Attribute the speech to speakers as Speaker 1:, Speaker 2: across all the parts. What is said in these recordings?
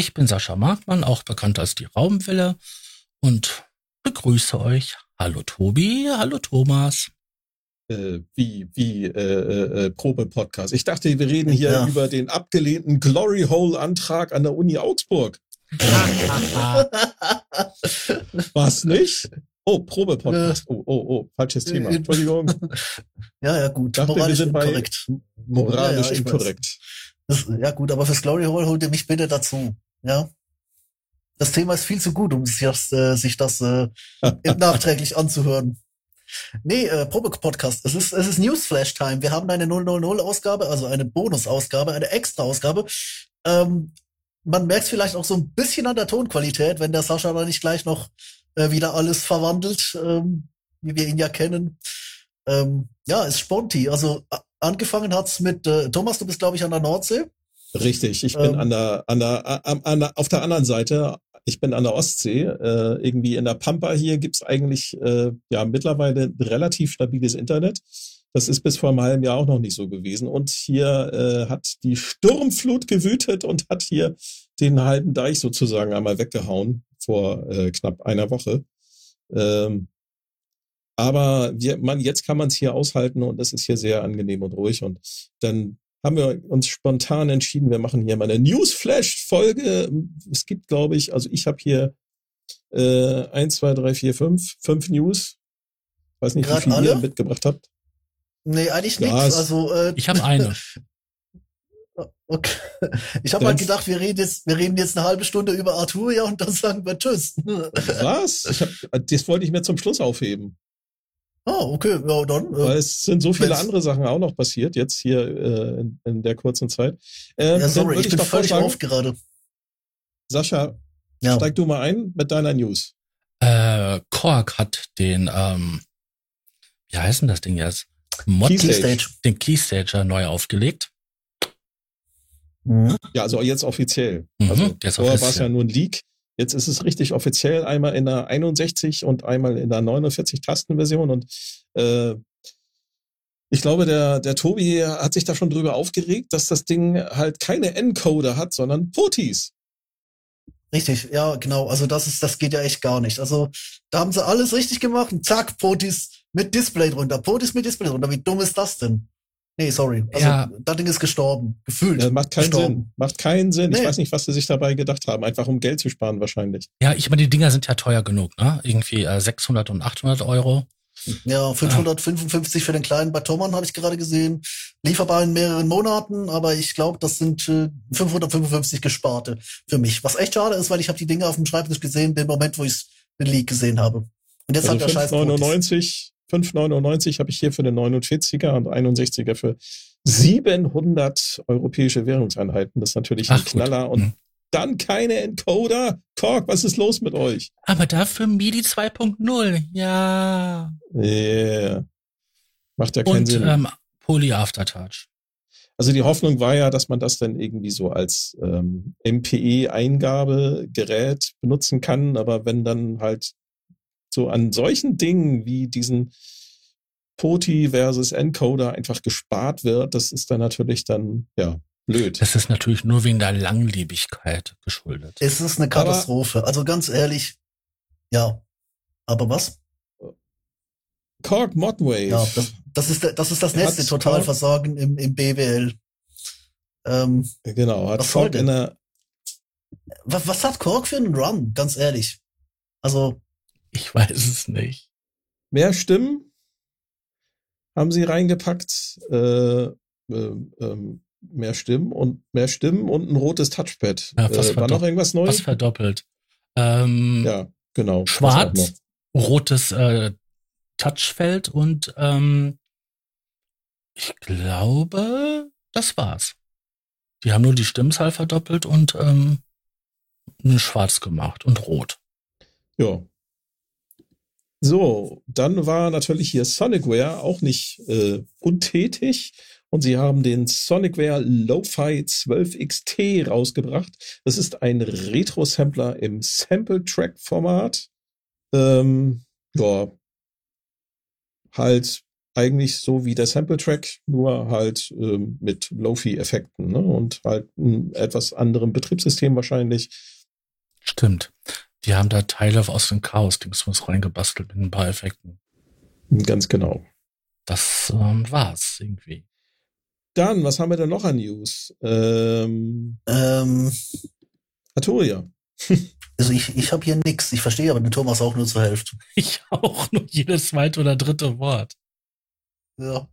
Speaker 1: Ich bin Sascha Markmann, auch bekannt als die Raumwelle und begrüße euch. Hallo Tobi, hallo Thomas.
Speaker 2: Äh, wie wie äh, äh, äh Probe-Podcast. Ich dachte, wir reden hier ja. über den abgelehnten Glory Hole-Antrag an der Uni Augsburg. Was nicht? Oh, Probe-Podcast. Oh, oh, oh, falsches Thema. Entschuldigung.
Speaker 3: Ja, ja, gut.
Speaker 2: Dachte, moralisch wir sind inkorrekt. Moralisch ja, ja, inkorrekt.
Speaker 3: Das, ja, gut, aber fürs Glory Hole holt ihr mich bitte dazu. Ja. Das Thema ist viel zu gut, um sich das, äh, sich das äh, nachträglich anzuhören. Nee, äh, Probe-Podcast. Es ist, es ist Newsflash-Time. Wir haben eine 000-Ausgabe, also eine Bonus-Ausgabe, eine Extra-Ausgabe. Ähm, man merkt es vielleicht auch so ein bisschen an der Tonqualität, wenn der Sascha da nicht gleich noch äh, wieder alles verwandelt, ähm, wie wir ihn ja kennen. Ähm, ja, ist Sponti. Also angefangen hat's mit äh, Thomas, du bist, glaube ich, an der Nordsee.
Speaker 2: Richtig, ich bin ähm, an, der, an, der, an, der, auf der anderen Seite, ich bin an der Ostsee. Äh, irgendwie in der Pampa hier gibt's eigentlich äh, ja mittlerweile relativ stabiles Internet. Das ist bis vor einem halben Jahr auch noch nicht so gewesen. Und hier äh, hat die Sturmflut gewütet und hat hier den halben Deich sozusagen einmal weggehauen vor äh, knapp einer Woche. Ähm, aber wir, man, jetzt kann man es hier aushalten und es ist hier sehr angenehm und ruhig. Und dann haben wir uns spontan entschieden, wir machen hier mal eine Newsflash-Folge. Es gibt, glaube ich, also ich habe hier äh, eins, zwei, drei, vier, fünf, fünf News. Weiß nicht, Grad wie viele alle? ihr mitgebracht habt.
Speaker 3: Nee, eigentlich nichts. Also,
Speaker 1: äh, ich habe eine.
Speaker 3: Okay. Ich habe halt gedacht, wir reden jetzt, wir reden jetzt eine halbe Stunde über Arturia und dann sagen wir Tschüss.
Speaker 2: Was? Ich hab, das wollte ich mir zum Schluss aufheben.
Speaker 3: Ah, okay, ja, dann.
Speaker 2: Äh, Weil es sind so viele andere Sachen auch noch passiert, jetzt hier äh, in, in der kurzen Zeit.
Speaker 3: Äh, ja, sorry, ich, ich bin völlig auf gerade.
Speaker 2: Sascha, ja. steig du mal ein mit deiner News.
Speaker 1: Äh, Korg hat den, ähm, wie heißt denn das Ding jetzt?
Speaker 2: Mod Keystage.
Speaker 1: Den Keystager neu aufgelegt.
Speaker 2: Mhm. Ja, also jetzt offiziell. Mhm, also vorher war es ja nur ein Leak. Jetzt ist es richtig offiziell, einmal in der 61 und einmal in der 49 Tastenversion und äh, ich glaube, der, der Tobi hat sich da schon drüber aufgeregt, dass das Ding halt keine Encoder hat, sondern Potis.
Speaker 3: Richtig, ja, genau. Also das ist, das geht ja echt gar nicht. Also da haben sie alles richtig gemacht und zack, Potis mit Display drunter. Potis mit Display drunter. Wie dumm ist das denn? Nee, sorry. Also, ja. das Ding ist gestorben. Gefühlt.
Speaker 2: Ja, macht keinen
Speaker 3: gestorben.
Speaker 2: Sinn. Macht keinen Sinn. Nee. Ich weiß nicht, was sie sich dabei gedacht haben. Einfach um Geld zu sparen wahrscheinlich.
Speaker 1: Ja, ich meine, die Dinger sind ja teuer genug, ne? Irgendwie äh, 600 und 800 Euro.
Speaker 3: Ja, 555 ja. für den kleinen Batoman habe ich gerade gesehen. Lieferbar in mehreren Monaten, aber ich glaube, das sind äh, 555 gesparte für mich. Was echt schade ist, weil ich habe die Dinge auf dem Schreibtisch gesehen, den Moment, wo ich den Leak gesehen habe.
Speaker 2: Und jetzt also hat der Scheiß 99 5,99 habe ich hier für den 49er und 61er für 700 europäische Währungseinheiten. Das ist natürlich ein Ach, Knaller. Gut. Und hm. dann keine Encoder. Kork, was ist los mit euch?
Speaker 1: Aber dafür MIDI 2.0. Ja.
Speaker 2: Yeah. Macht ja keinen und, Sinn. Ähm,
Speaker 1: Poly Aftertouch.
Speaker 2: Also die Hoffnung war ja, dass man das dann irgendwie so als ähm, MPE-Eingabegerät benutzen kann, aber wenn dann halt so an solchen Dingen wie diesen POTI versus Encoder einfach gespart wird, das ist dann natürlich dann, ja, blöd.
Speaker 1: Das ist natürlich nur wegen der Langlebigkeit geschuldet.
Speaker 3: Es ist eine Katastrophe. Aber, also ganz ehrlich, ja. Aber was?
Speaker 2: Cork Modwave.
Speaker 3: Ja, das, das ist, das ist das letzte Totalversagen im, im BWL.
Speaker 2: Ähm, genau, hat Korg in der
Speaker 3: was, was hat Kork für einen Run? Ganz ehrlich. Also,
Speaker 1: ich weiß es nicht.
Speaker 2: Mehr Stimmen haben sie reingepackt. Äh, äh, äh, mehr Stimmen und mehr Stimmen und ein rotes Touchpad. Ja, äh, war noch irgendwas Neues?
Speaker 1: Was verdoppelt. Ähm,
Speaker 2: ja, genau.
Speaker 1: Schwarz, rotes äh, Touchfeld und ähm, ich glaube, das war's. Die haben nur die Stimmzahl verdoppelt und ähm, schwarz gemacht und rot.
Speaker 2: Ja. So, dann war natürlich hier Sonicware auch nicht äh, untätig und sie haben den Sonicware Lo-Fi 12XT rausgebracht. Das ist ein Retro-Sampler im Sample-Track-Format. Ähm, ja, halt eigentlich so wie der Sample-Track, nur halt ähm, mit Lo-Fi-Effekten ne? und halt etwas anderem Betriebssystem wahrscheinlich.
Speaker 1: Stimmt. Die haben da Teile aus dem Chaos-Dingsmus reingebastelt mit ein paar Effekten.
Speaker 2: Ganz genau.
Speaker 1: Das ähm, war's irgendwie.
Speaker 2: Dann, was haben wir denn noch an News? Ähm,
Speaker 3: Ähm,
Speaker 2: Arturia.
Speaker 3: also ich, ich habe hier nix. Ich verstehe aber den Thomas auch nur zur Hälfte.
Speaker 1: Ich auch nur jedes zweite oder dritte Wort.
Speaker 3: Ja.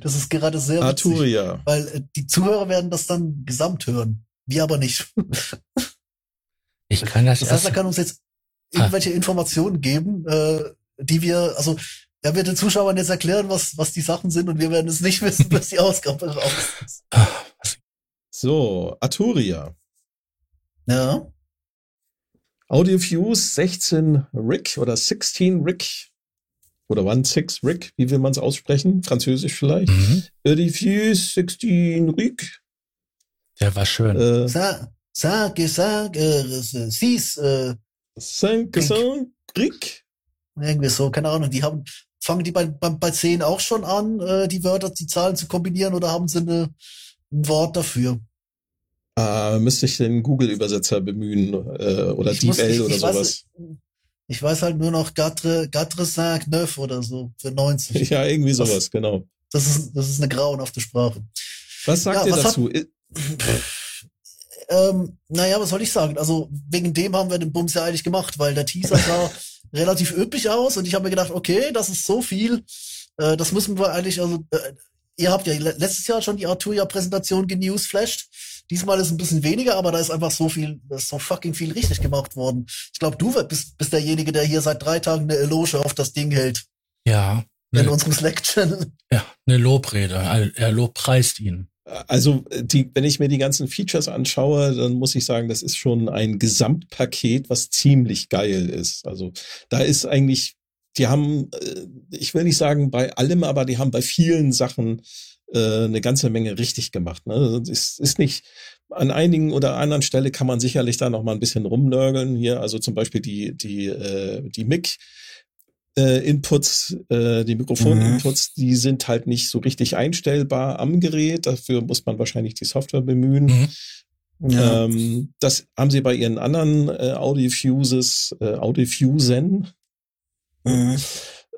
Speaker 3: Das ist gerade sehr witzig,
Speaker 2: Arturia.
Speaker 3: weil äh, die Zuhörer werden das dann gesamt hören. Wir aber nicht.
Speaker 1: Ich kann das,
Speaker 3: Das
Speaker 1: das
Speaker 3: heißt, er kann uns jetzt irgendwelche Informationen geben, äh, die wir, also er wird den Zuschauern jetzt erklären, was, was die Sachen sind und wir werden es nicht wissen, bis die Ausgabe raus ist.
Speaker 1: Ah, was-
Speaker 2: So, Arturia.
Speaker 3: Ja.
Speaker 2: AudioFuse 16 Rick oder 16 Rick oder 16 Rick, wie will man es aussprechen? Französisch vielleicht.
Speaker 1: Mhm.
Speaker 2: AudioFuse 16 Rick.
Speaker 1: Der war schön.
Speaker 2: Äh,
Speaker 3: Sag, sag, sag, äh, sieh's, äh,
Speaker 2: 5 Rick.
Speaker 3: irgendwie so, keine Ahnung, die haben, fangen die bei, bei, bei 10 auch schon an, äh, die Wörter, die Zahlen zu kombinieren oder haben sie eine, ein Wort dafür?
Speaker 2: Ah, müsste ich den Google-Übersetzer bemühen äh, oder
Speaker 3: Ich
Speaker 2: DeepL
Speaker 3: ich-
Speaker 2: oder
Speaker 3: ich weiß-
Speaker 2: sowas.
Speaker 3: Ich weiß halt nur noch Gatre, Gatre 5 neuf oder so, für 90.
Speaker 2: Ja, irgendwie sowas, genau.
Speaker 3: Das ist, das ist eine grauenhafte Sprache.
Speaker 2: Was sagt
Speaker 3: Ja,
Speaker 2: ihr
Speaker 3: was hat-
Speaker 2: dazu? I-
Speaker 3: Ähm, naja, was soll ich sagen? Also wegen dem haben wir den Bums ja eigentlich gemacht, weil der Teaser sah relativ üppig aus und ich habe mir gedacht, okay, das ist so viel, äh, das müssen wir eigentlich, also äh, ihr habt ja le- letztes Jahr schon die Arturia-Präsentation genewsflashed. Diesmal ist ein bisschen weniger, aber da ist einfach so viel, ist so fucking viel richtig gemacht worden. Ich glaube, du bist, bist derjenige, der hier seit drei Tagen eine Eloge auf das Ding hält
Speaker 1: ja.
Speaker 3: in
Speaker 1: Ne,
Speaker 3: unserem Slack-Channel.
Speaker 1: ja, eine Lobrede. Er er lobpreist ihn.
Speaker 2: Also, die, wenn ich mir die ganzen Features anschaue, dann muss ich sagen, das ist schon ein Gesamtpaket, was ziemlich geil ist. Also, da ist eigentlich, die haben, äh, ich will nicht sagen bei allem, aber die haben bei vielen Sachen äh, eine ganze Menge richtig gemacht. Ne? Es ist nicht, an einigen oder anderen Stelle kann man sicherlich da noch mal ein bisschen rumnörgeln. Hier, also zum Beispiel die, die, äh, die Mic, äh, Inputs, äh, die Mikrofon-Inputs, die sind halt nicht so richtig einstellbar am Gerät. Dafür muss man wahrscheinlich die Software bemühen.
Speaker 1: Mhm.
Speaker 2: Ähm, das haben sie bei ihren anderen äh, Audiofuses, äh, Audiofusen
Speaker 3: Mhm.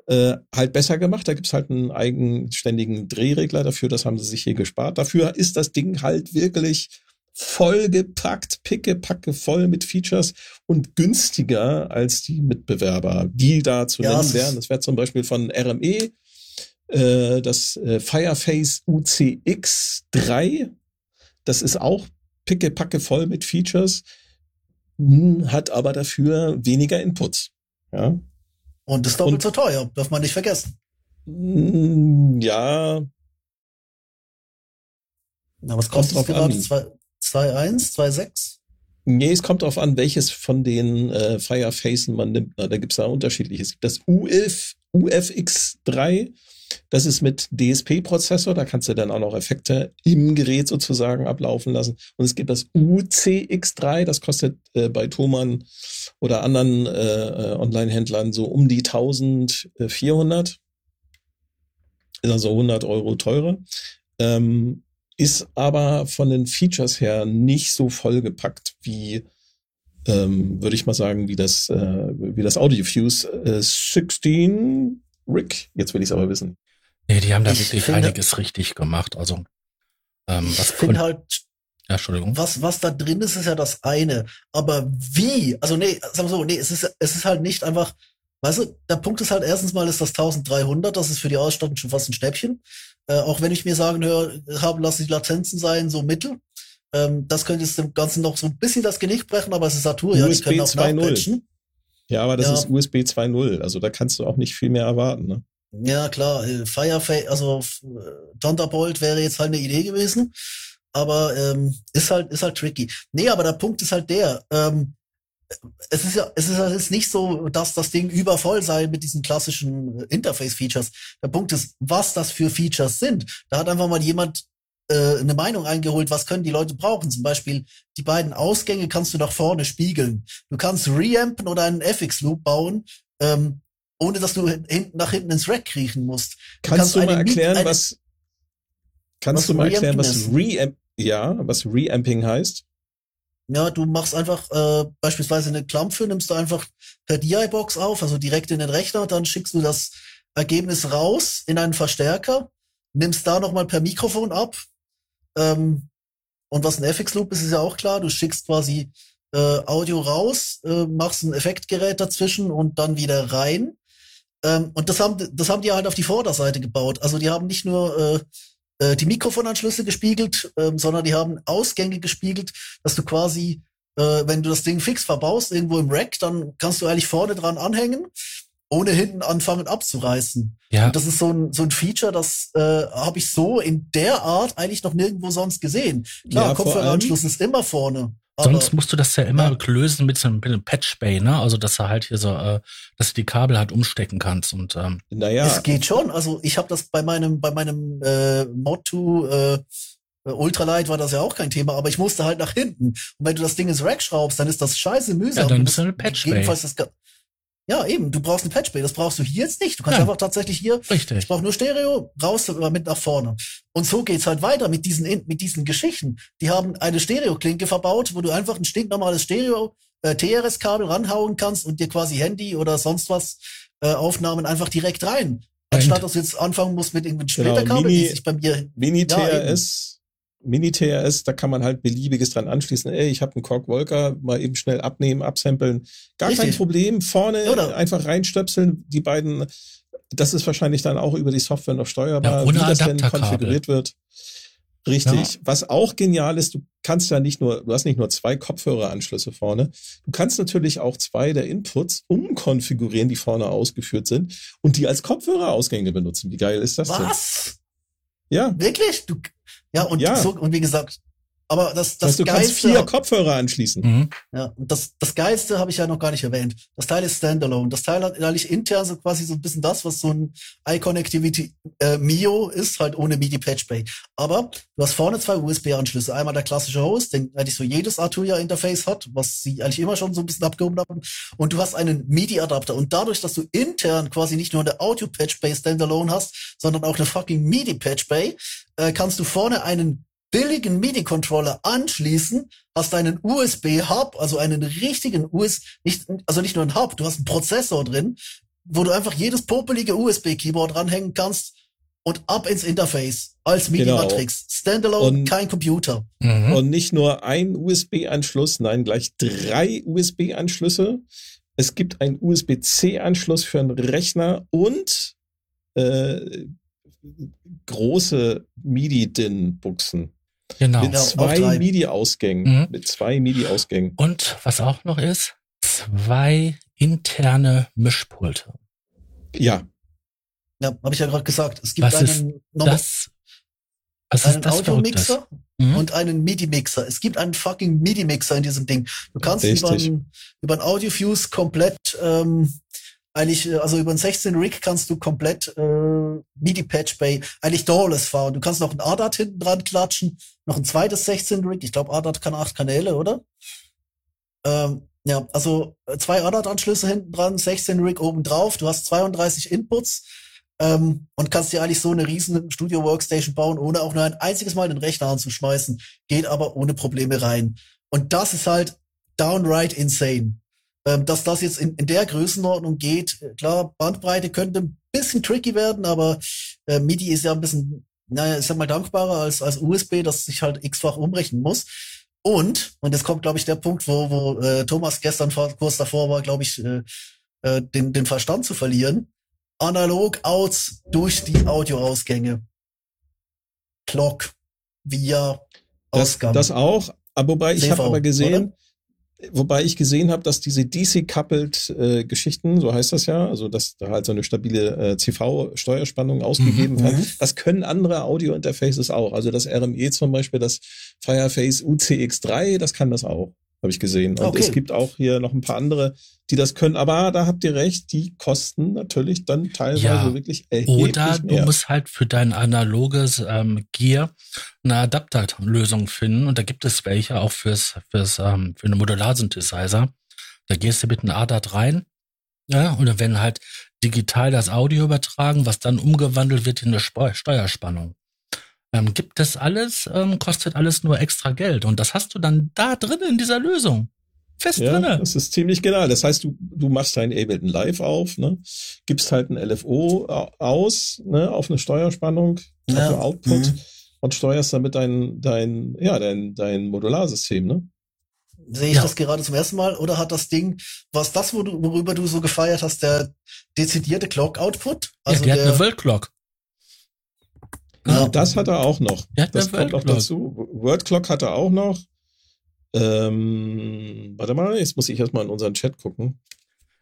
Speaker 2: äh, halt besser gemacht. Da gibt's halt einen eigenständigen Drehregler dafür. Das haben sie sich hier gespart. Dafür ist das Ding halt wirklich vollgepackt, pickepacke voll mit Features und günstiger als die Mitbewerber, die da zu
Speaker 3: Ja,
Speaker 2: nennen wären. Das wäre zum Beispiel von RME äh, das äh, Fireface UCX3. Das ist auch pickepacke voll mit Features, hm, hat aber dafür weniger Inputs. Ja,
Speaker 3: Und ist doppelt
Speaker 2: Und-
Speaker 3: so teuer, darf man nicht vergessen.
Speaker 2: Hm, ja,
Speaker 3: Na, was kostet gerade? Zwei- 2,1, 2,6?
Speaker 2: Nee, es kommt darauf an, welches von den äh, Firefacen man nimmt. Na, da gibt's da unterschiedliche. Es gibt das U11, UFX3, das ist mit DSP-Prozessor, da kannst du dann auch noch Effekte im Gerät sozusagen ablaufen lassen. Und es gibt das UCX3, das kostet äh, bei Thomann oder anderen äh, äh, Online-Händlern so um die 1400. Ist also 100 Euro teurer. Ähm, ist aber von den Features her nicht so vollgepackt wie, ähm, würde ich mal sagen, wie das, äh, wie das AudioFuse äh, 16 Rick. Jetzt will ich es aber wissen.
Speaker 1: Nee, die haben da
Speaker 3: Ich
Speaker 1: wirklich
Speaker 3: finde-
Speaker 1: einiges richtig gemacht. Also, ähm,
Speaker 3: Ich
Speaker 1: was
Speaker 3: finde
Speaker 1: kon-
Speaker 3: halt,
Speaker 1: ja, Entschuldigung.
Speaker 3: was, was da drin ist, ist ja das eine. Aber wie? Also nee, sagen wir so, nee, es ist, es ist halt nicht einfach, weißt du, der Punkt ist halt erstens mal ist das 1300, das ist für die Ausstattung schon fast ein Schnäppchen. Äh, auch wenn ich mir sagen höre, haben lassen die Latenzen sein, so mittel. Ähm, das könnte jetzt dem Ganzen noch so ein bisschen das Genick brechen, aber es ist Arturia, die
Speaker 2: USB
Speaker 3: können auch
Speaker 2: 2.0.
Speaker 3: nachpatchen.
Speaker 2: Ja, aber das
Speaker 3: Ja.
Speaker 2: ist USB 2.0, also da kannst du auch nicht viel mehr erwarten. Ne?
Speaker 3: Ja, klar, äh, Fireface, also äh, Thunderbolt wäre jetzt halt eine Idee gewesen. aber ähm, ist halt ist halt tricky. Nee, aber der Punkt ist halt der, ähm, es ist ja, es ist halt nicht so, dass das Ding übervoll sei mit diesen klassischen Interface-Features. Der Punkt ist, was das für Features sind. Da hat einfach mal jemand äh, eine Meinung eingeholt, was können die Leute brauchen. Zum Beispiel die beiden Ausgänge kannst du nach vorne spiegeln. Du kannst reampen oder einen FX-Loop bauen, ähm, ohne dass du hinten nach hinten ins Rack kriechen musst.
Speaker 2: Du kannst, kannst, du mal erklären, eine, was kannst was du mal erklären, was Reamp ja, was Reamping heißt?
Speaker 3: Ja, du machst einfach äh, beispielsweise eine Klampfe, nimmst du einfach per DI-Box auf, also direkt in den Rechner, dann schickst du das Ergebnis raus in einen Verstärker, nimmst da nochmal per Mikrofon ab. Ähm, und was ein FX-Loop ist, ist ja auch klar, du schickst quasi äh, Audio raus, äh, machst ein Effektgerät dazwischen und dann wieder rein. Ähm, und das haben, das haben die halt auf die Vorderseite gebaut. Also die haben nicht nur äh, äh, die Mikrofonanschlüsse gespiegelt, ähm, sondern die haben Ausgänge gespiegelt, dass du quasi, äh, wenn du das Ding fix verbaust, irgendwo im Rack, dann kannst du eigentlich vorne dran anhängen, ohne hinten anfangen abzureißen. Ja. Und das ist so ein, so ein Feature, das äh, habe ich so in der Art eigentlich noch nirgendwo sonst gesehen. Klar, ja, Kopfhöreranschluss ist immer vorne.
Speaker 1: Sonst musst du das ja immer ja. lösen mit so einem, einem Patch Bay, ne? Also dass er halt hier so, äh, dass du die Kabel halt umstecken kannst und ähm.
Speaker 3: naja. Es geht schon. Also ich habe das bei meinem bei meinem äh, Mod 2 äh, Ultralight war das ja auch kein Thema, aber ich musste halt nach hinten. Und wenn du das Ding ins Rack schraubst, dann ist das scheiße mühsam.
Speaker 1: Ja, dann bist du eine Patch Bay.
Speaker 3: Das, ja, eben, du brauchst ein Patchbay, das brauchst du hier jetzt nicht. Du kannst ja. einfach tatsächlich hier,
Speaker 1: Richtig.
Speaker 3: ich brauche nur Stereo, raus oder mit nach vorne. Und so geht's halt weiter mit diesen mit diesen Geschichten. Die haben eine Stereoklinke verbaut, wo du einfach ein stinknormales Stereo äh, TRS-Kabel ranhauen kannst und dir quasi Handy oder sonst was äh, Aufnahmen einfach direkt rein. Anstatt dass du jetzt anfangen musst mit irgendeinem Splitterkabel, genau, die sich bei mir
Speaker 2: Mini TRS Mini-TRS, da kann man halt beliebiges dran anschließen. Ey, ich habe einen Korg Volker, mal eben schnell abnehmen, absamplen. Gar Richtig. kein Problem. Vorne Oder? einfach reinstöpseln. Die beiden, das ist wahrscheinlich dann auch über die Software noch steuerbar, ja, wie das denn konfiguriert wird. Richtig. Ja. Was auch genial ist, du kannst ja nicht nur, du hast nicht nur zwei Kopfhöreranschlüsse vorne. Du kannst natürlich auch zwei der Inputs umkonfigurieren, die vorne ausgeführt sind und die als Kopfhörerausgänge benutzen. Wie geil ist das
Speaker 3: Was? denn?
Speaker 2: Was?
Speaker 3: Ja. Wirklich? Du, ja, und ja. so, und wie gesagt, aber das, das,
Speaker 2: das du Geilste. Du kannst vier Kopfhörer anschließen.
Speaker 3: Mhm. Ja, und das, das Geilste habe ich ja noch gar nicht erwähnt. Das Teil ist Standalone. Das Teil hat eigentlich intern so quasi so ein bisschen das, was so ein iConnectivity äh, Mio ist, halt ohne MIDI Patch Bay. Aber du hast vorne zwei USB-Anschlüsse. Einmal der klassische Host, den eigentlich so jedes Arturia-Interface hat, was sie eigentlich immer schon so ein bisschen abgehoben haben. Und du hast einen MIDI-Adapter. Und dadurch, dass du intern quasi nicht nur eine Audio Patch Bay Standalone hast, sondern auch eine fucking MIDI Patch Bay, äh, kannst du vorne einen billigen MIDI-Controller anschließen, hast einen USB-Hub, also einen richtigen US, nicht, also nicht nur ein Hub, du hast einen Prozessor drin, wo du einfach jedes popelige USB-Keyboard ranhängen kannst und ab ins Interface als MIDI-Matrix. Genau. Standalone, und, kein Computer.
Speaker 2: Mhm. Und nicht nur ein USB-Anschluss, nein, gleich drei USB-Anschlüsse. Es gibt einen USB-C-Anschluss für einen Rechner und äh, große MIDI-DIN-Buchsen.
Speaker 1: Genau.
Speaker 2: Mit genau, zwei MIDI-Ausgängen. Mhm. Mit zwei MIDI-Ausgängen.
Speaker 1: Und was auch noch ist, zwei interne Mischpulte.
Speaker 2: Ja.
Speaker 3: Ja, habe ich ja gerade gesagt. Es gibt
Speaker 1: was einen, das, was
Speaker 3: einen Audio-Mixer mhm. und einen MIDI-Mixer. Es gibt einen fucking MIDI-Mixer in diesem Ding. Du kannst über einen, über einen Audio-Fuse komplett ähm, eigentlich, äh, also über einen 16 Rig kannst du komplett äh, MIDI-Patch Bay eigentlich doorless fahren. Du kannst noch ein ADAT hinten dran klatschen, noch ein zweites 16 Rig. Ich glaube, ADAT kann acht Kanäle, oder? Ähm, ja, also äh, zwei ADAT-Anschlüsse hinten dran, 16 Rig oben drauf. Du hast 32 Inputs ähm, und kannst dir eigentlich so eine riesen Studio-Workstation bauen, ohne auch nur ein einziges Mal den Rechner anzuschmeißen. Geht aber ohne Probleme rein. Und das ist halt downright insane. Ähm, dass das jetzt in, in der Größenordnung geht, klar, Bandbreite könnte ein bisschen tricky werden, aber äh, MIDI ist ja ein bisschen, naja, ich sag mal, dankbarer als, als USB, das sich halt x-fach umrechnen muss. Und, und jetzt kommt, glaube ich, der Punkt, wo, wo äh, Thomas gestern kurz davor war, glaube ich, äh, äh, den, den Verstand zu verlieren. Analog-Outs durch die Audioausgänge. Clock via
Speaker 2: Ausgaben. Das, das auch, aber wobei ich habe aber gesehen, oder? Wobei ich gesehen habe, dass diese DC-coupled äh, Geschichten, so heißt das ja, also dass da halt so eine stabile äh, CV-Steuerspannung ausgegeben mhm, wird, mhm. das können andere Audio-Interfaces auch. Also das RME zum Beispiel, das Fireface UCX3, das kann das auch habe ich gesehen. Und okay. es gibt auch hier noch ein paar andere, die das können. Aber da habt ihr recht, die kosten natürlich dann teilweise ja. wirklich erheblich
Speaker 1: Oder du
Speaker 2: mehr.
Speaker 1: musst halt für dein analoges ähm, Gear eine Adapterlösung finden. Und da gibt es welche auch fürs, fürs ähm, für eine Modular-Synthesizer. Da gehst du mit einem ADAT rein. Ja, und dann werden halt digital das Audio übertragen, was dann umgewandelt wird in eine Steuerspannung. Ähm, gibt es alles, ähm, kostet alles nur extra Geld. Und das hast du dann da drin in dieser Lösung. Fest ja, drinne.
Speaker 2: Das ist ziemlich genau. Das heißt, du, du machst dein Ableton Live auf, ne? gibst halt ein LFO aus, ne? auf eine Steuerspannung, ja. auf Output mhm. und steuerst damit dein, dein, ja, dein, dein Modularsystem, ne?
Speaker 3: Sehe ich ja. das gerade zum ersten Mal? Oder hat das Ding, was das, worüber du so gefeiert hast, der dezidierte Clock-Output?
Speaker 1: Also ja, der, der hat eine World Clock.
Speaker 2: Ja, das hat er auch noch. Ja, das kommt noch dazu. Word Clock hat er auch noch. Ähm, warte mal, jetzt muss ich erstmal in unseren Chat gucken.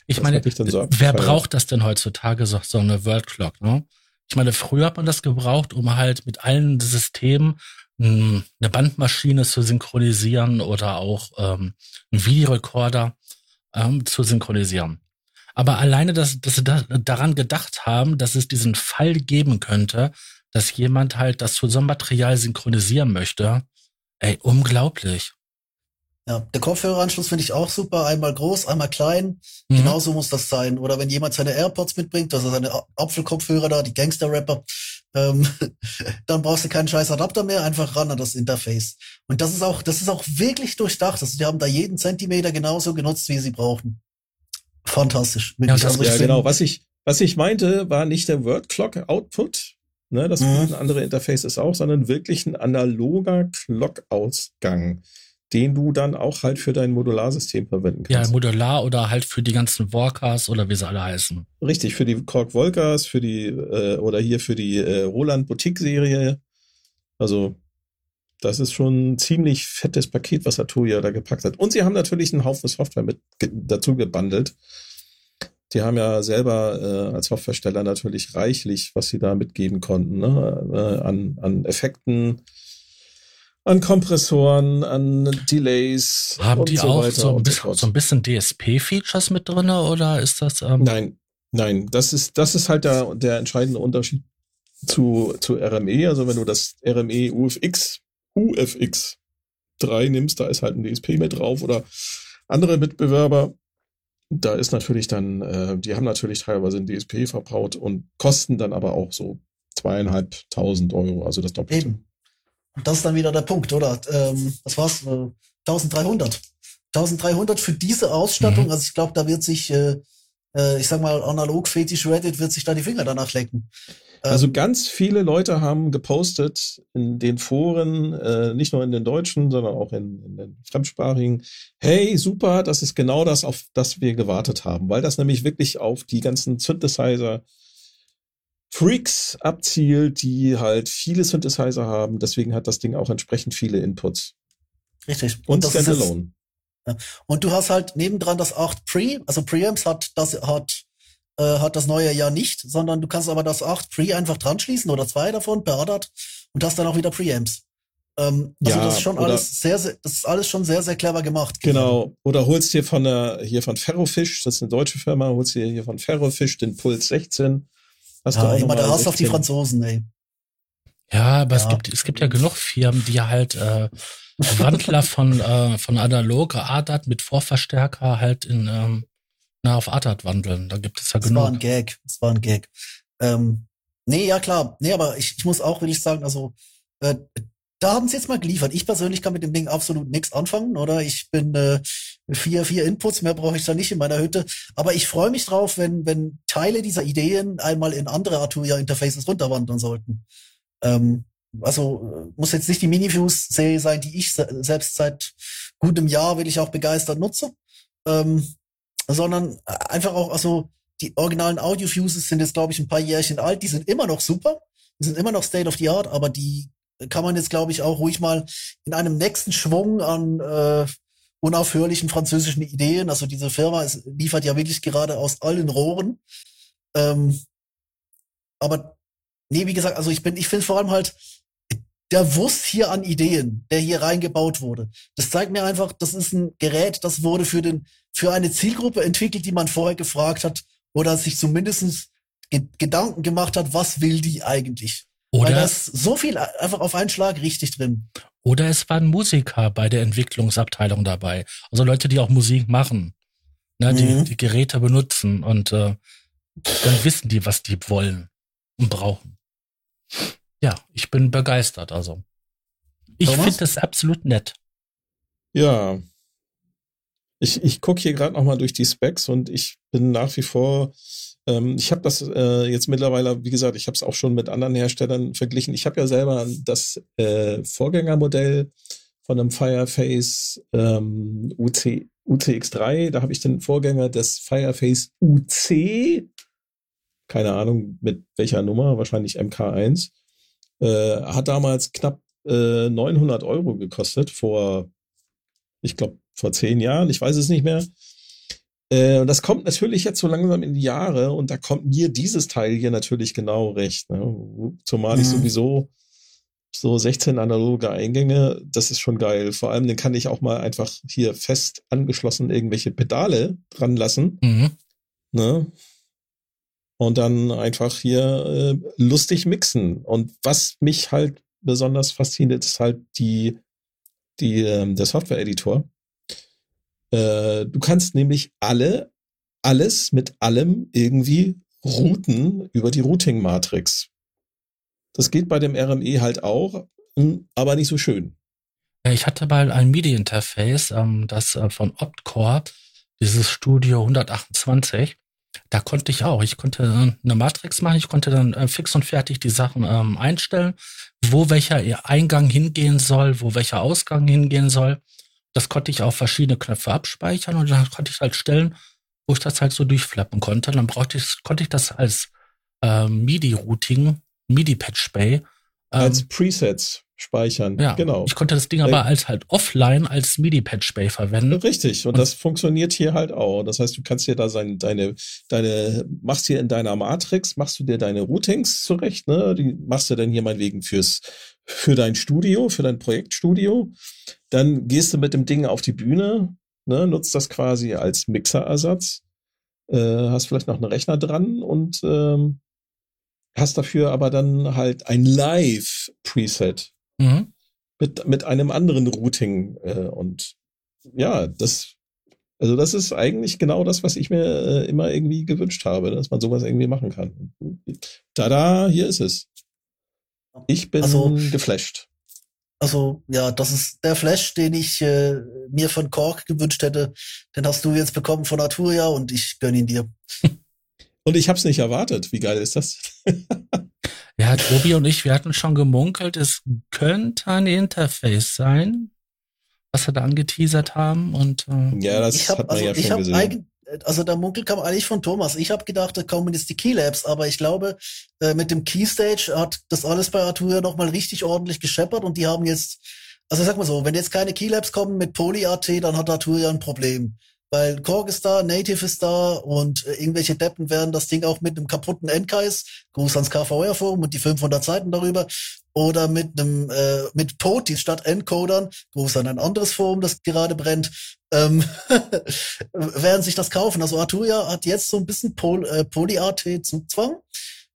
Speaker 1: Ich meine, ich so wer braucht das denn heutzutage, so, so eine Word Clock, ne? Ich meine, früher hat man das gebraucht, um halt mit allen Systemen hm, eine Bandmaschine zu synchronisieren oder auch ähm, einen Videorekorder ähm, zu synchronisieren. Aber alleine, dass, dass sie da, daran gedacht haben, dass es diesen Fall geben könnte, dass jemand halt das zu so einem Material synchronisieren möchte. Ey, unglaublich.
Speaker 3: Ja, der Kopfhöreranschluss finde ich auch super. Einmal groß, einmal klein. Mhm. Genauso muss das sein. Oder wenn jemand seine AirPods mitbringt, also seine Apfelkopfhörer da, die Gangster-Rapper, ähm, dann brauchst du keinen scheiß Adapter mehr, einfach ran an das Interface. Und das ist auch, das ist auch wirklich durchdacht. Also die haben da jeden Zentimeter genauso genutzt, wie sie brauchen. Fantastisch.
Speaker 2: Ja, das, also ja genau. Was ich, was ich meinte, war nicht der Word Clock Output, ne, das mhm. andere Interface ist auch, sondern wirklich ein analoger Clock-Ausgang, den du dann auch halt für dein Modularsystem verwenden kannst.
Speaker 1: Ja, Modular oder halt für die ganzen Walkers oder wie sie alle heißen.
Speaker 2: Richtig, für die Korg Volkers, für die äh, oder hier für die äh, Roland Boutique Serie. Also das ist schon ein ziemlich fettes Paket, was Atoya da gepackt hat. Und sie haben natürlich einen Haufen Software mit dazu gebundelt die haben ja selber äh, als Softwaresteller natürlich reichlich, was sie da mitgeben konnten, ne? äh, an, an Effekten, an Kompressoren, an Delays.
Speaker 1: Haben die so auch so ein, bisschen, so ein bisschen DSP-Features mit drinne oder ist das?
Speaker 2: Ähm nein, nein, das ist das ist halt der der entscheidende Unterschied zu zu RME. Also wenn du das RME UFX UFX 3 nimmst, da ist halt ein DSP mit drauf oder andere Mitbewerber da ist natürlich dann, äh, die haben natürlich teilweise ein DSP verbaut und kosten dann aber auch so zweieinhalbtausend Euro, also das Doppelte. Eben.
Speaker 3: Und das ist dann wieder der Punkt, oder? Ähm, was war's? Äh, 1300. 1300 für diese Ausstattung. Mhm. Also ich glaube, da wird sich, äh, äh, ich sag mal, analog Fetisch Reddit wird sich da die Finger danach lecken.
Speaker 2: Also ähm, ganz viele Leute haben gepostet in den Foren, äh, nicht nur in den deutschen, sondern auch in, in den fremdsprachigen. Hey, super, das ist genau das, auf das wir gewartet haben, weil das nämlich wirklich auf die ganzen Synthesizer Freaks abzielt, die halt viele Synthesizer haben. Deswegen hat das Ding auch entsprechend viele Inputs.
Speaker 3: Richtig.
Speaker 2: Und, und Standalone.
Speaker 3: Und du hast halt nebendran das 8 Pre, also Preamps hat das hat äh, hat das neue Jahr nicht, sondern du kannst aber das 8 Pre einfach dran schließen oder zwei davon per ADAT und hast dann auch wieder Preamps. Ähm, also ja, das ist schon alles sehr, sehr, das ist alles schon sehr, sehr clever gemacht.
Speaker 2: Genau. Oder holst dir von der, hier von Ferrofish, das ist eine deutsche Firma, holst dir hier von Ferrofish den Puls 16.
Speaker 3: Hast ja, du immer der Hass auf die Franzosen, ey.
Speaker 1: Ja, aber ja. es gibt, es gibt ja genug Firmen, die halt äh, Wandler von, äh, von analog ADAT mit Vorverstärker halt in ähm, na, auf ATAT wandeln. Da gibt es ja
Speaker 3: das
Speaker 1: genug.
Speaker 3: Das war ein Gag. Das war ein Gag. Ähm, nee, ja klar. Nee, aber ich, ich muss auch wirklich sagen, also äh, da haben sie jetzt mal geliefert. Ich persönlich kann mit dem Ding absolut nichts anfangen, oder? Ich bin äh, vier, vier Inputs, mehr brauche ich da nicht in meiner Hütte. Aber ich freue mich drauf, wenn, wenn Teile dieser Ideen einmal in andere Arturia-Interfaces runterwandern sollten. Ähm, also äh, muss jetzt nicht die Minifuse-Serie sein, die ich selbst seit gutem Jahr will ich auch begeistert nutze. Ähm, sondern einfach auch, also die originalen Audio-Fuses sind jetzt, glaube ich, ein paar Jährchen alt. Die sind immer noch super. Die sind immer noch State of the Art, aber die kann man jetzt, glaube ich, auch ruhig mal in einem nächsten Schwung an, äh, unaufhörlichen französischen Ideen. Also diese Firma ist, liefert ja wirklich gerade aus allen Rohren. Ähm, aber nee, wie gesagt, also ich bin, ich finde vor allem halt der Wurst hier an Ideen, der hier reingebaut wurde. Das zeigt mir einfach, das ist ein Gerät, das wurde für den, für eine Zielgruppe entwickelt, die man vorher gefragt hat oder sich zumindestens ge Gedanken gemacht hat, was will die eigentlich? Oder Weil da ist so viel einfach auf einen Schlag richtig drin.
Speaker 1: Oder es waren Musiker bei der Entwicklungsabteilung dabei. Also Leute, die auch Musik machen, ne, die mhm. die Geräte benutzen und äh, dann wissen die, was die wollen und brauchen. Ja, ich bin begeistert. Also ich finde das absolut nett.
Speaker 2: Ja, ich, ich gucke hier gerade nochmal durch die Specs und ich bin nach wie vor ähm, ich habe das äh, jetzt mittlerweile, wie gesagt, ich habe es auch schon mit anderen Herstellern verglichen. Ich habe ja selber das äh, Vorgängermodell von einem Fireface ähm, UC, UCX3. Da habe ich den Vorgänger des Fireface UC, keine Ahnung mit welcher Nummer, wahrscheinlich MK1, äh, hat damals knapp äh, 900 Euro gekostet vor, ich glaube, vor zehn Jahren. Ich weiß es nicht mehr. Äh, und das kommt natürlich jetzt so langsam in die Jahre und da kommt mir dieses Teil hier natürlich genau recht. Ne? Zumal ich mhm. sowieso so 16 analoge Eingänge, das ist schon geil. Vor allem, den kann ich auch mal einfach hier fest angeschlossen irgendwelche Pedale dran lassen. Mhm. Ne? Und dann einfach hier äh, lustig mixen. Und was mich halt besonders fasziniert, ist halt die, die, ähm, der Software-Editor. Äh, du kannst nämlich alle, alles mit allem irgendwie routen über die Routing-Matrix. Das geht bei dem RME halt auch, hm, aber nicht so schön.
Speaker 1: Ich hatte mal ein MIDI-Interface, ähm, das äh, von Optcore, dieses Studio 128. Da konnte ich auch, ich konnte äh, eine Matrix machen, ich konnte dann äh, fix und fertig die Sachen ähm, einstellen, wo welcher Eingang hingehen soll, wo welcher Ausgang hingehen soll. Das konnte ich auf verschiedene Knöpfe abspeichern und dann konnte ich halt stellen, wo ich das halt so durchflappen konnte. Dann brauchte ich, konnte ich das als äh, MIDI-Routing, MIDI-Patch-Bay. Ähm,
Speaker 2: als Presets speichern.
Speaker 1: Ja, genau. Ich konnte das Ding aber als halt offline als MIDI-Patch Bay verwenden.
Speaker 2: Richtig. Und, und, das funktioniert hier halt auch. Das heißt, du kannst dir da sein, deine, deine, machst hier in deiner Matrix, machst du dir deine Routings zurecht, ne? Die machst du dann hier meinetwegen fürs, für dein Studio, für dein Projektstudio. Dann gehst du mit dem Ding auf die Bühne, ne? Nutzt das quasi als Mixerersatz. Äh, hast vielleicht noch einen Rechner dran und, ähm, hast dafür aber dann halt ein Live-Preset Mhm. Mit, mit einem anderen Routing. Äh, und ja, das, also das ist eigentlich genau das, was ich mir äh, immer irgendwie gewünscht habe, dass man sowas irgendwie machen kann. Tada, hier ist es. Ich bin also, geflasht.
Speaker 3: Also ja, das ist der Flash, den ich äh, mir von Kork gewünscht hätte. Den hast du jetzt bekommen von Arturia und ich gönn ihn dir.
Speaker 2: und ich hab's nicht erwartet. Wie geil ist das?
Speaker 1: Ja, Tobi und ich, wir hatten schon gemunkelt, es könnte ein Interface sein, was wir da angeteasert haben. Und
Speaker 2: äh, ja, das
Speaker 3: ich hab,
Speaker 2: hat man
Speaker 3: also,
Speaker 2: ja schon gesehen.
Speaker 3: Also der Munkel kam eigentlich von Thomas. Ich habe gedacht, da kommen jetzt die Keylabs, aber ich glaube, äh, mit dem Keystage hat das alles bei Arturia nochmal richtig ordentlich gescheppert und die haben jetzt, also sag mal so, wenn jetzt keine Keylabs kommen mit Poly.at, dann hat Arturia ein Problem weil Korg ist da, Native ist da und äh, irgendwelche Deppen werden das Ding auch mit einem kaputten Endkreis, Gruß ans KVR Forum und die 500 Seiten darüber, oder mit einem äh, mit Poti statt Encodern, Gruß an ein anderes Forum, das gerade brennt, ähm, werden sich das kaufen. Also Arturia hat jetzt so ein bisschen Pol, äh, Poly-AT Zugzwang.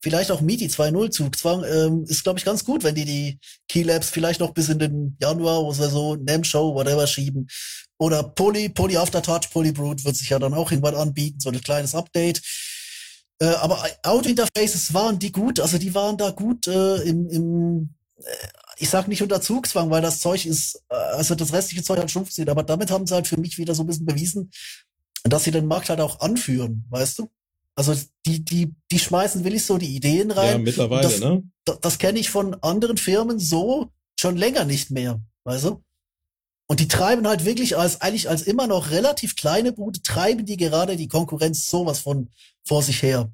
Speaker 3: Vielleicht auch MIDI 2.0 Zugzwang ähm, ist, glaube ich, ganz gut, wenn die die Keylabs vielleicht noch bis in den Januar oder so, NAM Show, whatever schieben. Oder Poly, Poly Aftertouch, Poly Brute wird sich ja dann auch irgendwann anbieten, so ein kleines Update. Äh, aber Audio-Interfaces waren die gut, also die waren da gut äh, im, im äh, ich sag nicht unter Zugzwang, weil das Zeug ist, äh, also das restliche Zeug halt schon sieht, aber damit haben sie halt für mich wieder so ein bisschen bewiesen, dass sie den Markt halt auch anführen, weißt du? Also die, die, die schmeißen will ich so die Ideen rein. Ja,
Speaker 2: mittlerweile,
Speaker 3: das,
Speaker 2: ne?
Speaker 3: Das, das kenne ich von anderen Firmen so schon länger nicht mehr, weißt du? Und die treiben halt wirklich als, eigentlich als immer noch relativ kleine Bude, treiben die gerade die Konkurrenz sowas von vor sich her.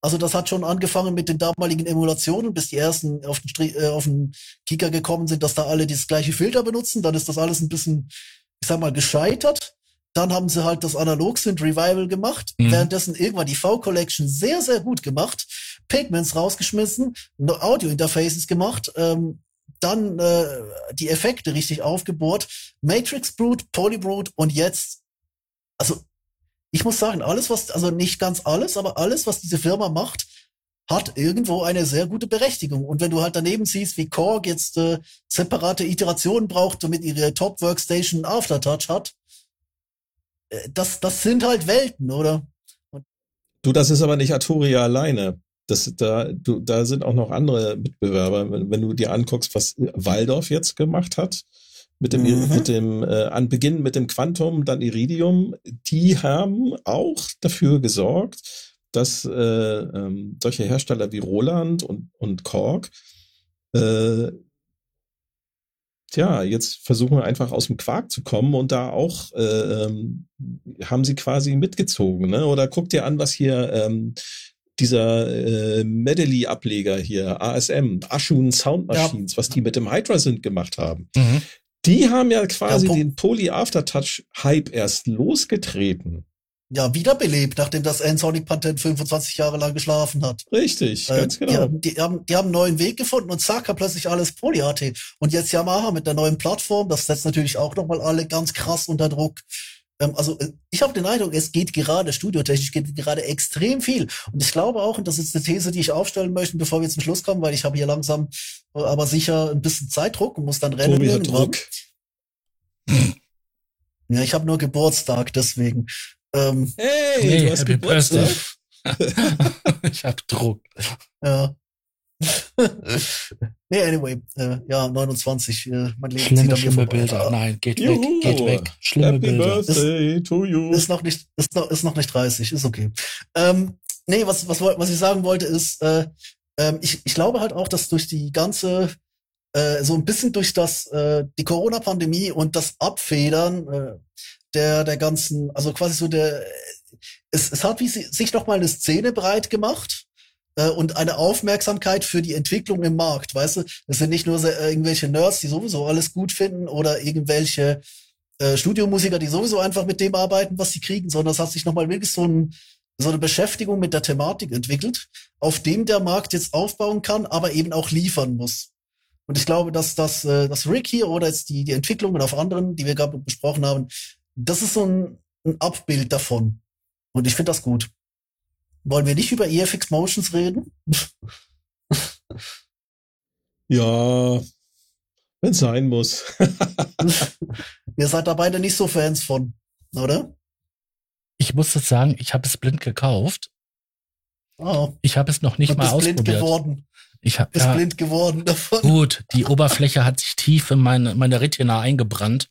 Speaker 3: Also das hat schon angefangen mit den damaligen Emulationen, bis die ersten auf den, äh, auf den Kicker gekommen sind, dass da alle das gleiche Filter benutzen. Dann ist das alles ein bisschen, ich sag mal, gescheitert. Dann haben sie halt das Analog-Synth Revival gemacht. Mhm. Währenddessen irgendwann die V-Collection sehr, sehr gut gemacht. Pigments rausgeschmissen, Audio-Interfaces gemacht, ähm, dann äh, die Effekte richtig aufgebohrt. Matrix Brute, Polybrute und jetzt, also ich muss sagen, alles, was, also nicht ganz alles, aber alles, was diese Firma macht, hat irgendwo eine sehr gute Berechtigung. Und wenn du halt daneben siehst, wie Korg jetzt äh, separate Iterationen braucht, damit ihre Top-Workstation Aftertouch hat, äh, das, das sind halt Welten, oder?
Speaker 2: Und du, das ist aber nicht Arturia alleine. Das, da, du, da sind auch noch andere Mitbewerber. Wenn, wenn du dir anguckst, was Waldorf jetzt gemacht hat, mit dem, mhm. mit dem äh, an Beginn mit dem Quantum, dann Iridium, die haben auch dafür gesorgt, dass äh, ähm, solche Hersteller wie Roland und, und Korg äh, tja, jetzt versuchen wir einfach aus dem Quark zu kommen und da auch äh, ähm, haben sie quasi mitgezogen. Ne? Oder guck dir an, was hier ähm, dieser äh, Medley-Ableger hier, ASM, Ashun Sound Machines, ja. was die mit dem Hydra sind gemacht haben. Mhm. Die haben ja quasi ja, den Poly Aftertouch Hype erst losgetreten
Speaker 3: ja, wiederbelebt, nachdem das N-Sonic Patent 25 Jahre lang geschlafen hat.
Speaker 2: Richtig, äh, ganz genau.
Speaker 3: Die, die, haben, die haben einen neuen Weg gefunden und zack, hat plötzlich alles Poly-AT. Und jetzt Yamaha mit der neuen Plattform, das setzt natürlich auch nochmal alle ganz krass unter Druck. Ähm, also äh, ich habe den Eindruck, es geht gerade, studiotechnisch geht gerade extrem viel. Und ich glaube auch, und das ist eine These, die ich aufstellen möchte, bevor wir zum Schluss kommen, weil ich habe hier langsam, äh, aber sicher ein bisschen Zeitdruck und muss dann rennen. Tobi Druck. Ja, ich habe nur Geburtstag, deswegen.
Speaker 2: Ähm, hey, hey, du hast Happy Geburtstag.
Speaker 1: ich hab Druck.
Speaker 3: Ja. nee, anyway, äh, ja, 29, äh,
Speaker 1: mein Leben schlimme, zieht schlimme Bilder. Nein, geht Juhu. weg, geht weg. Schlimme Happy Bilder.
Speaker 3: Birthday ist, to you. Ist noch nicht, ist noch, ist noch nicht 30, ist okay. Ähm, nee, was, was, was ich sagen wollte ist, äh, ähm, ich, ich glaube halt auch, dass durch die ganze, äh, so ein bisschen durch das, äh, die Corona-Pandemie und das Abfedern, äh, der, der ganzen, also quasi so der, es, es hat wie sie, sich noch mal eine Szene breit gemacht äh, und eine Aufmerksamkeit für die Entwicklung im Markt, weißt du? Es sind nicht nur so, äh, irgendwelche Nerds, die sowieso alles gut finden oder irgendwelche äh, Studiomusiker, die sowieso einfach mit dem arbeiten, was sie kriegen, sondern es hat sich noch mal wirklich so ein so eine Beschäftigung mit der Thematik entwickelt, auf dem der Markt jetzt aufbauen kann, aber eben auch liefern muss. Und ich glaube, dass das, äh, das Rick hier oder jetzt die, die Entwicklungen auf anderen, die wir gerade besprochen haben, das ist so ein, ein Abbild davon. Und ich finde das gut. Wollen wir nicht über EFX Motions reden?
Speaker 2: ja, wenn es sein muss.
Speaker 3: Ihr seid da beide nicht so Fans von, oder?
Speaker 1: Ich muss jetzt sagen, ich habe es blind gekauft. Oh. Ich habe es noch nicht mal ausprobiert. Blind geworden. Ich habe
Speaker 3: ja, blind geworden davon.
Speaker 1: Gut, die Oberfläche hat sich tief in meine, meine Retina eingebrannt.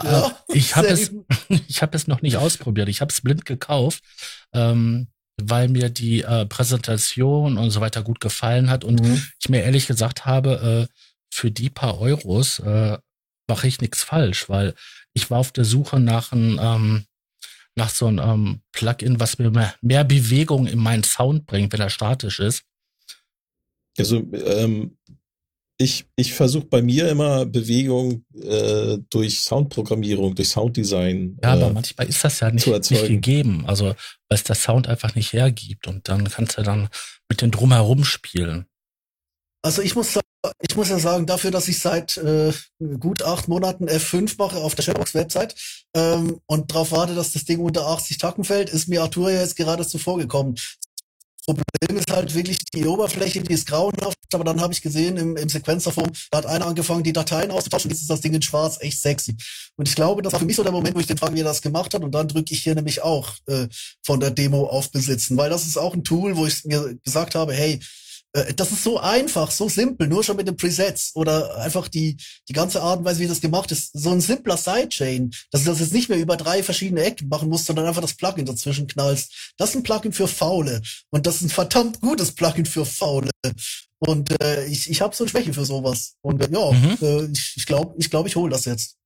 Speaker 1: Ja, äh, ich habe es, ich habe es noch nicht ausprobiert. Ich habe es blind gekauft, ähm, weil mir die äh, Präsentation und so weiter gut gefallen hat und mhm. ich mir ehrlich gesagt habe, äh, für die paar Euros äh, mache ich nichts falsch, weil ich war auf der Suche nach ein, ähm, nach so einem ähm, Plugin, was mir mehr, mehr Bewegung in meinen Sound bringt, wenn er statisch ist.
Speaker 2: Also ähm, ich, ich versuche bei mir immer Bewegung äh, durch Soundprogrammierung, durch Sounddesign.
Speaker 1: Ja, äh, aber manchmal ist das ja nicht, nicht gegeben. Also, weil es der Sound einfach nicht hergibt. Und dann kannst du dann mit den Drumherum spielen.
Speaker 3: Also ich muss ich muss ja sagen, dafür, dass ich seit äh, gut acht Monaten F5 mache auf der Sherbox-Website ähm, und darauf warte, dass das Ding unter 80 Tacken fällt, ist mir Arthur ja jetzt gerade zuvor gekommen. Problem ist halt wirklich die Oberfläche, die ist grauenhaft, aber dann habe ich gesehen im, im Sequenzerform, da hat einer angefangen, die Dateien auszutauschen, jetzt ist das Ding in schwarz echt sexy. Und ich glaube, das war für mich so der Moment, wo ich den frage, wie er das gemacht hat und dann drücke ich hier nämlich auch äh, von der Demo auf Besitzen, weil das ist auch ein Tool, wo ich mir gesagt habe, hey, äh, das ist so einfach, so simpel, nur schon mit den Presets oder einfach die, die ganze Art und Weise, wie das gemacht ist. So ein simpler Sidechain, dass du das jetzt nicht mehr über drei verschiedene Ecken machen musst, sondern einfach das Plugin dazwischen knallst. Das ist ein Plugin für Faule. Und das ist ein verdammt gutes Plugin für Faule. Und äh, ich, ich habe so eine Schwäche für sowas. Und äh, ja, mhm. äh, ich glaube, ich, glaub, ich, glaub, ich hole das jetzt.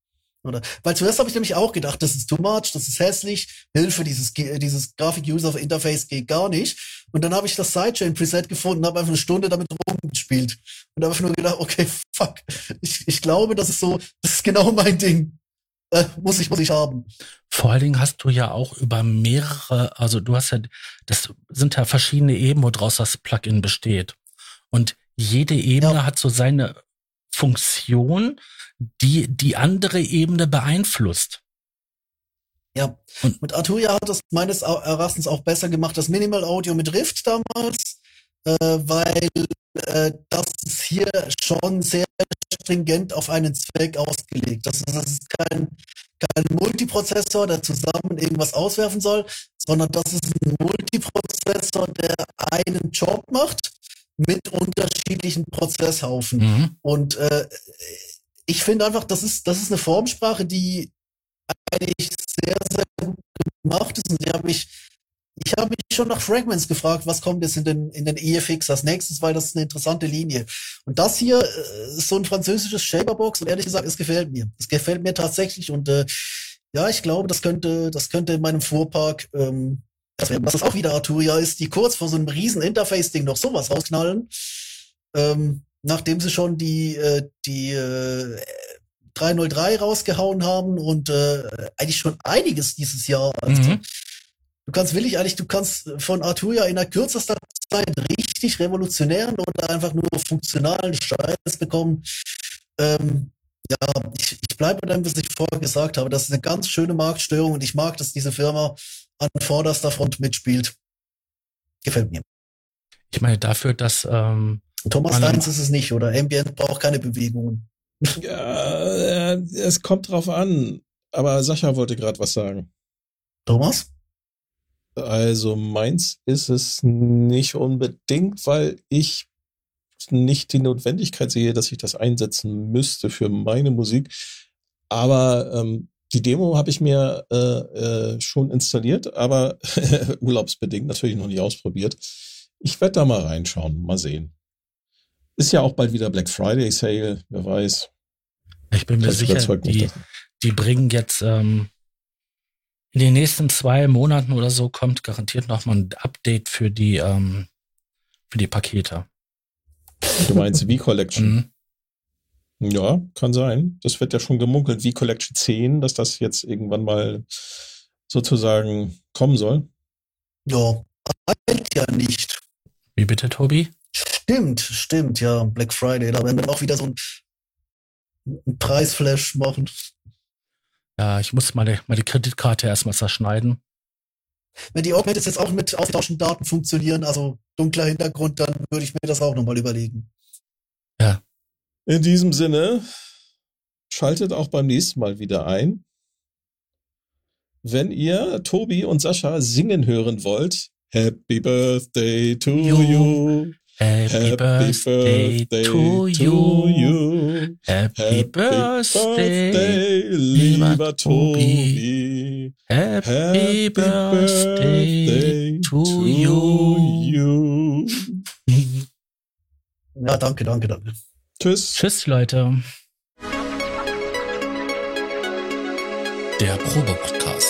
Speaker 3: Oder? Weil zuerst habe ich nämlich auch gedacht, das ist too much, das ist hässlich, Hilfe, dieses, dieses Grafik-User-Interface geht gar nicht. Und dann habe ich das Sidechain-Preset gefunden, habe einfach eine Stunde damit rumgespielt. Und habe einfach nur gedacht, okay, fuck, ich, ich glaube, das ist so, das ist genau mein Ding. äh, muss ich, muss ich haben.
Speaker 1: Vor allen Dingen hast du ja auch über mehrere, also du hast ja, das sind ja verschiedene Ebenen, woraus das Plugin besteht. Und jede Ebene ja. hat so seine Funktion, die die andere Ebene beeinflusst.
Speaker 3: Ja, und mit Arturia hat das meines Erachtens auch besser gemacht, das Minimal Audio mit Rift damals, äh, weil äh, das ist hier schon sehr stringent auf einen Zweck ausgelegt. Das, das ist kein, kein Multiprozessor, der zusammen irgendwas auswerfen soll, sondern das ist ein Multiprozessor, der einen Job macht mit unterschiedlichen Prozesshaufen. Mhm. Und äh, ich finde einfach, das ist, das ist eine Formsprache, die eigentlich sehr, sehr gut gemacht ist. Und die habe ich, ich habe mich schon nach Fragments gefragt, was kommt jetzt in den, in den EFX als nächstes, weil das ist eine interessante Linie. Und das hier äh, ist so ein französisches Shaperbox und ehrlich gesagt, es gefällt mir. Es gefällt mir tatsächlich und äh, ja, ich glaube, das könnte, das könnte in meinem Fuhrpark, ähm, das, wär, das auch wieder Arturia ist, die kurz vor so einem riesen Interface-Ding noch sowas rausknallen, ähm, nachdem sie schon die, äh, die äh, 303 rausgehauen haben und äh, eigentlich schon einiges dieses Jahr. Also, mhm. Du kannst willig eigentlich, du kannst von Arturia in der kürzester Zeit richtig revolutionären oder einfach nur funktionalen Scheiß bekommen. Ähm, ja, ich, ich bleibe bei dem, was ich vorher gesagt habe. Das ist eine ganz schöne Marktstörung und ich mag, dass diese Firma an vorderster Front mitspielt. Gefällt mir.
Speaker 1: Ich meine, dafür, dass ähm,
Speaker 3: Thomas Steins ist es nicht, oder? Ambient braucht keine Bewegungen.
Speaker 2: Ja, äh, es kommt drauf an. Aber Sascha wollte gerade was sagen.
Speaker 3: Thomas?
Speaker 2: Also meins ist es nicht unbedingt, weil ich nicht die Notwendigkeit sehe, dass ich das einsetzen müsste für meine Musik. Aber ähm, die Demo habe ich mir äh, äh, schon installiert, aber urlaubsbedingt natürlich noch nicht ausprobiert. Ich werde da mal reinschauen, mal sehen. Ist ja auch bald wieder Black Friday Sale, wer weiß.
Speaker 1: Ich bin mir sicher, die, die bringen jetzt ähm, in den nächsten zwei Monaten oder so kommt garantiert noch mal ein Update für die ähm, für die Pakete.
Speaker 2: Du meinst V-Collection? Mhm. Ja, kann sein. Das wird ja schon gemunkelt, V-Collection 10, dass das jetzt irgendwann mal sozusagen kommen soll.
Speaker 3: Ja, halt ja nicht.
Speaker 1: Wie bitte, Tobi?
Speaker 3: Stimmt, stimmt, ja, Black Friday, da werden wir auch wieder so ein, ein Preisflash machen.
Speaker 1: Ja, ich muss meine, meine Kreditkarte erstmal zerschneiden.
Speaker 3: Wenn die Augmented jetzt auch mit austauschenden Daten funktionieren, also dunkler Hintergrund, dann würde ich mir das auch nochmal überlegen.
Speaker 1: Ja.
Speaker 2: In diesem Sinne, schaltet auch beim nächsten Mal wieder ein. Wenn ihr Tobi und Sascha singen hören wollt, Happy Birthday to you. you.
Speaker 1: Happy, Happy birthday, birthday, to, you. you. Happy, Happy birthday, birthday, lieber Tobi. Happy, Happy birthday, birthday to, to you. you.
Speaker 3: Ja, danke, danke, danke.
Speaker 2: Tschüss.
Speaker 1: Tschüss, Leute. Der Probe-Podcast.